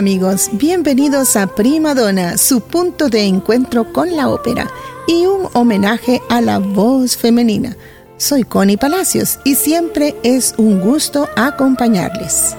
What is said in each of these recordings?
Amigos, bienvenidos a Prima Donna, su punto de encuentro con la ópera y un homenaje a la voz femenina. Soy Connie Palacios y siempre es un gusto acompañarles.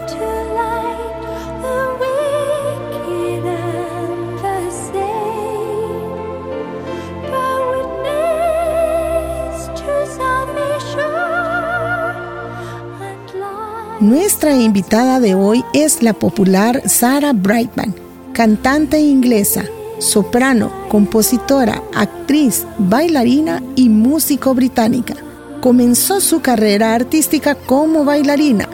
Nuestra invitada de hoy es la popular Sarah Brightman, cantante inglesa, soprano, compositora, actriz, bailarina y músico británica. Comenzó su carrera artística como bailarina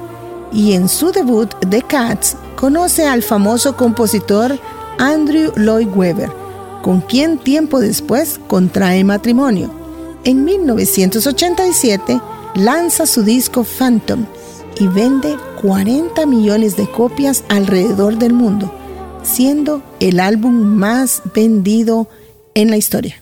y en su debut The Cats conoce al famoso compositor Andrew Lloyd Webber, con quien tiempo después contrae matrimonio. En 1987 lanza su disco Phantom y vende 40 millones de copias alrededor del mundo, siendo el álbum más vendido en la historia.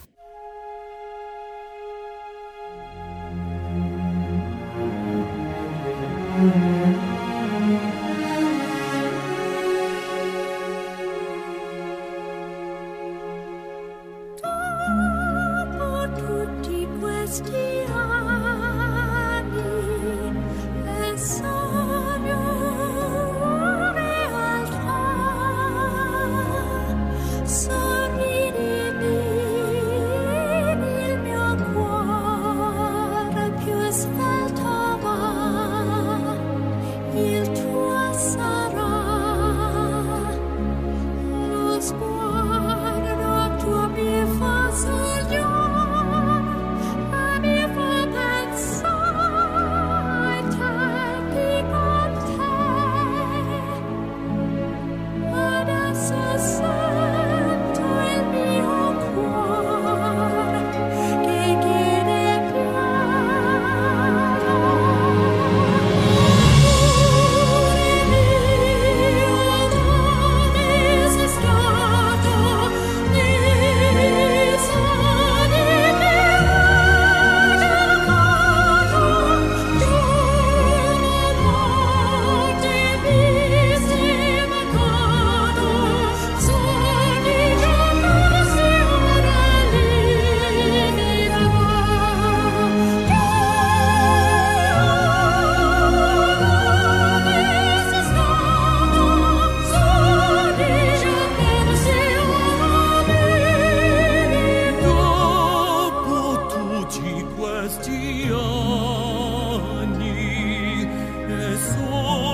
Oh.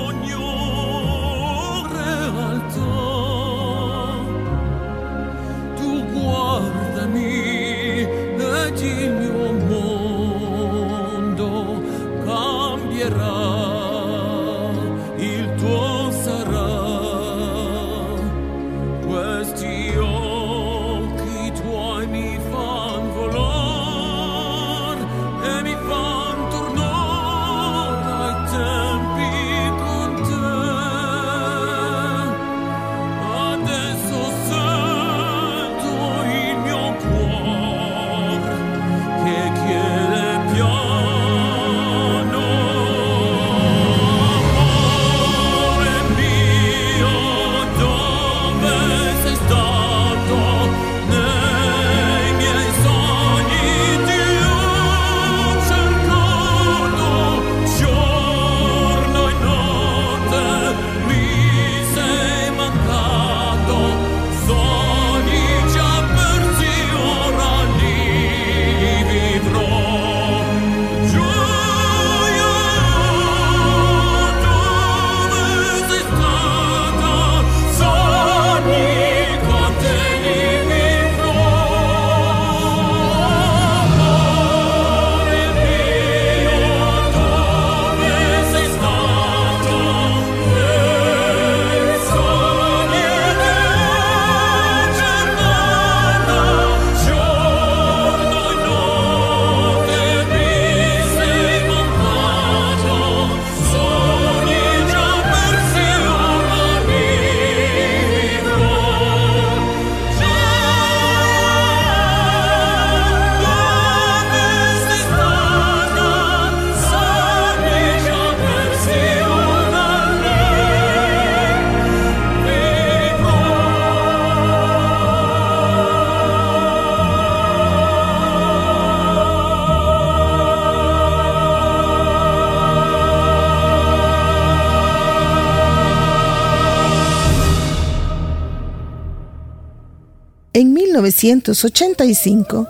1985,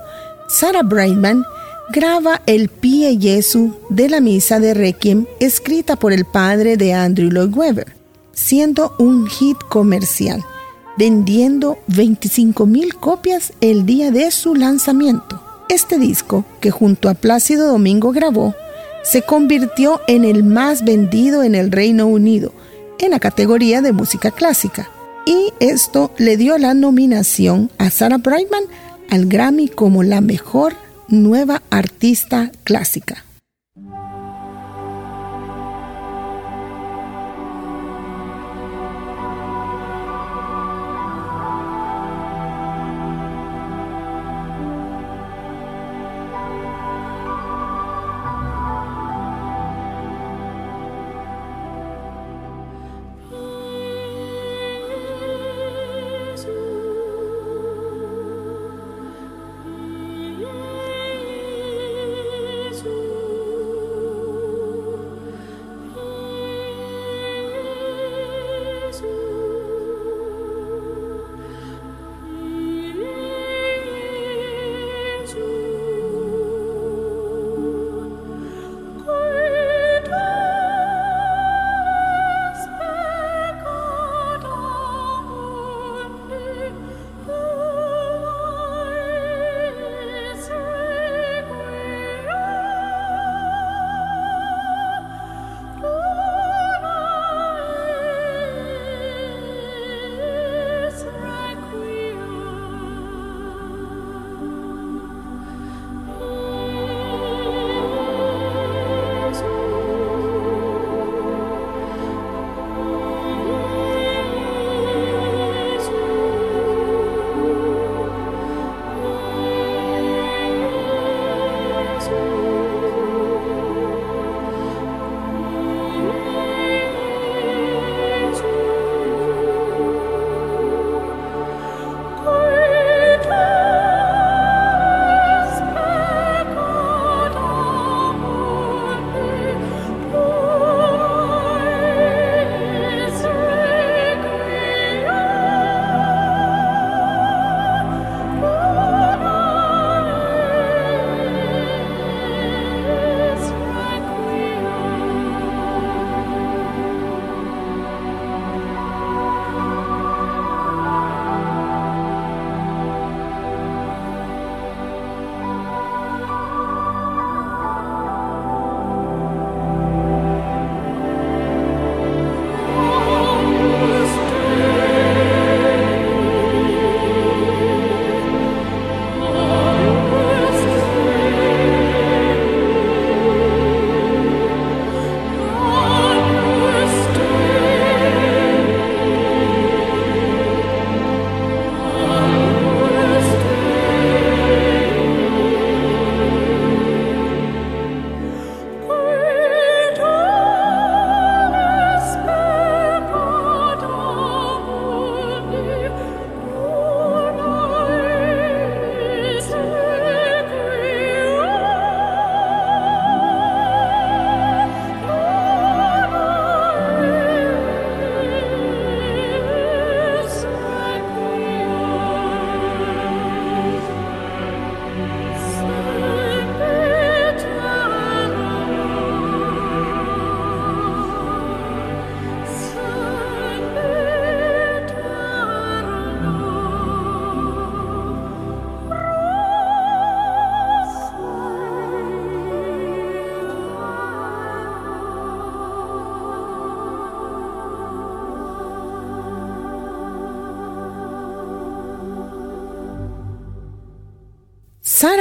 Sarah Brightman graba el Pie Jesu de la misa de Requiem escrita por el padre de Andrew Lloyd Webber, siendo un hit comercial, vendiendo 25 mil copias el día de su lanzamiento. Este disco, que junto a Plácido Domingo grabó, se convirtió en el más vendido en el Reino Unido, en la categoría de música clásica. Y esto le dio la nominación a Sarah Brightman al Grammy como la mejor nueva artista clásica.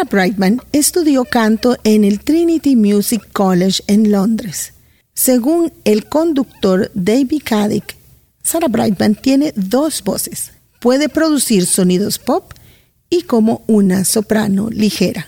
Sarah Brightman estudió canto en el Trinity Music College en Londres. Según el conductor David Caddick, Sarah Brightman tiene dos voces. Puede producir sonidos pop y como una soprano ligera.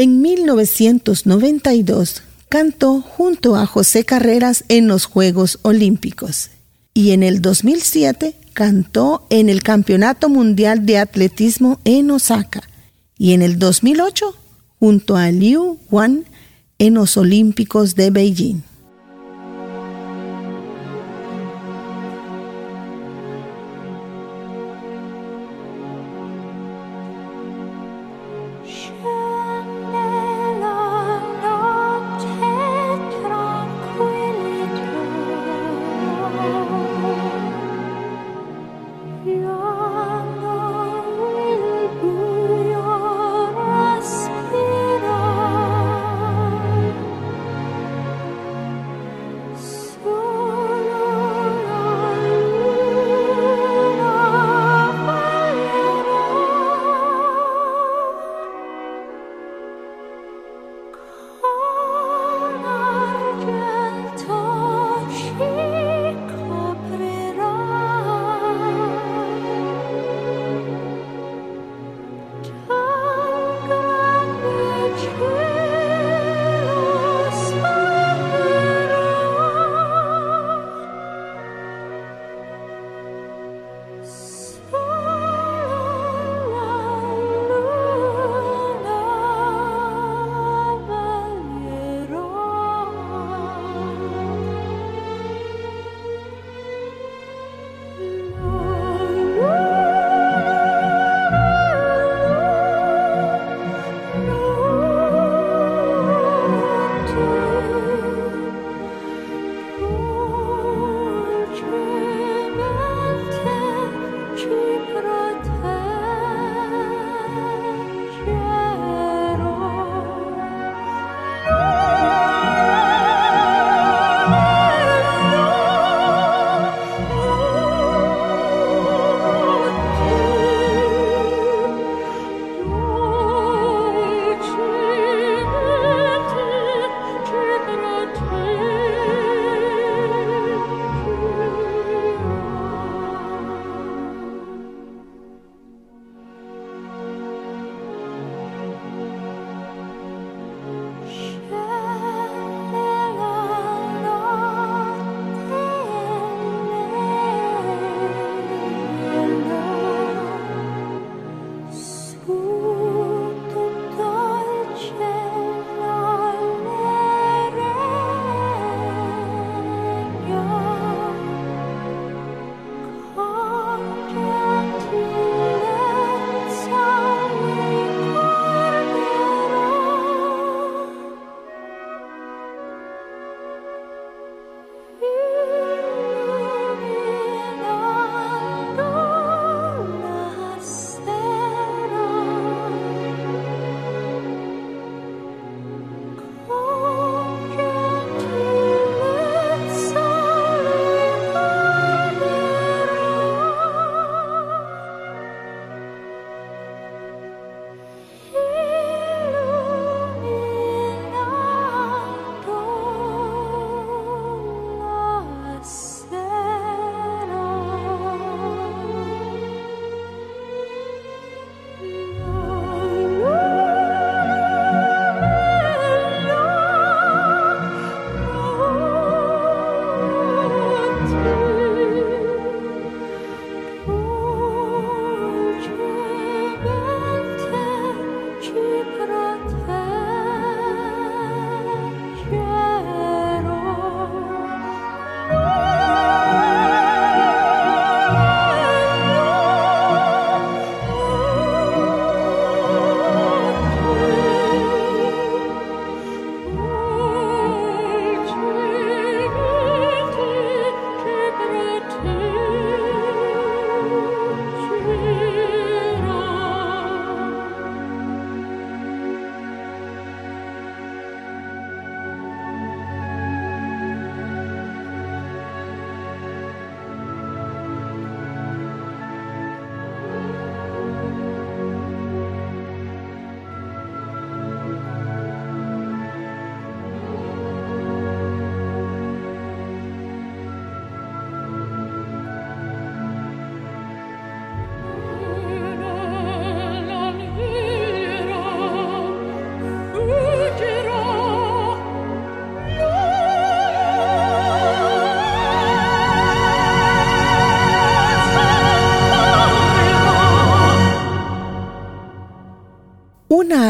En 1992 cantó junto a José Carreras en los Juegos Olímpicos y en el 2007 cantó en el Campeonato Mundial de Atletismo en Osaka y en el 2008 junto a Liu Wan en los Olímpicos de Beijing.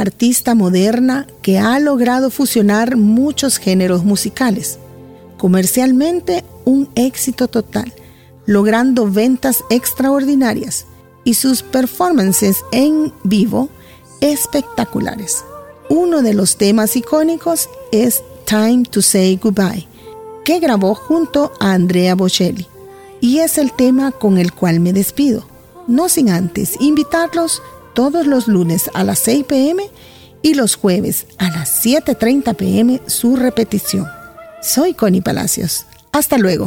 Artista moderna que ha logrado fusionar muchos géneros musicales. Comercialmente, un éxito total, logrando ventas extraordinarias y sus performances en vivo espectaculares. Uno de los temas icónicos es Time to Say Goodbye, que grabó junto a Andrea Bocelli, y es el tema con el cual me despido, no sin antes invitarlos todos los lunes a las 6 pm y los jueves a las 7.30 pm su repetición. Soy Connie Palacios. Hasta luego.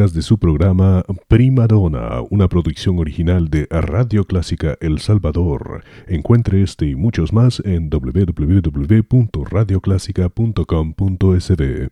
de su programa Prima Donna, una producción original de Radio Clásica El Salvador. Encuentre este y muchos más en www.radioclásica.com.sb.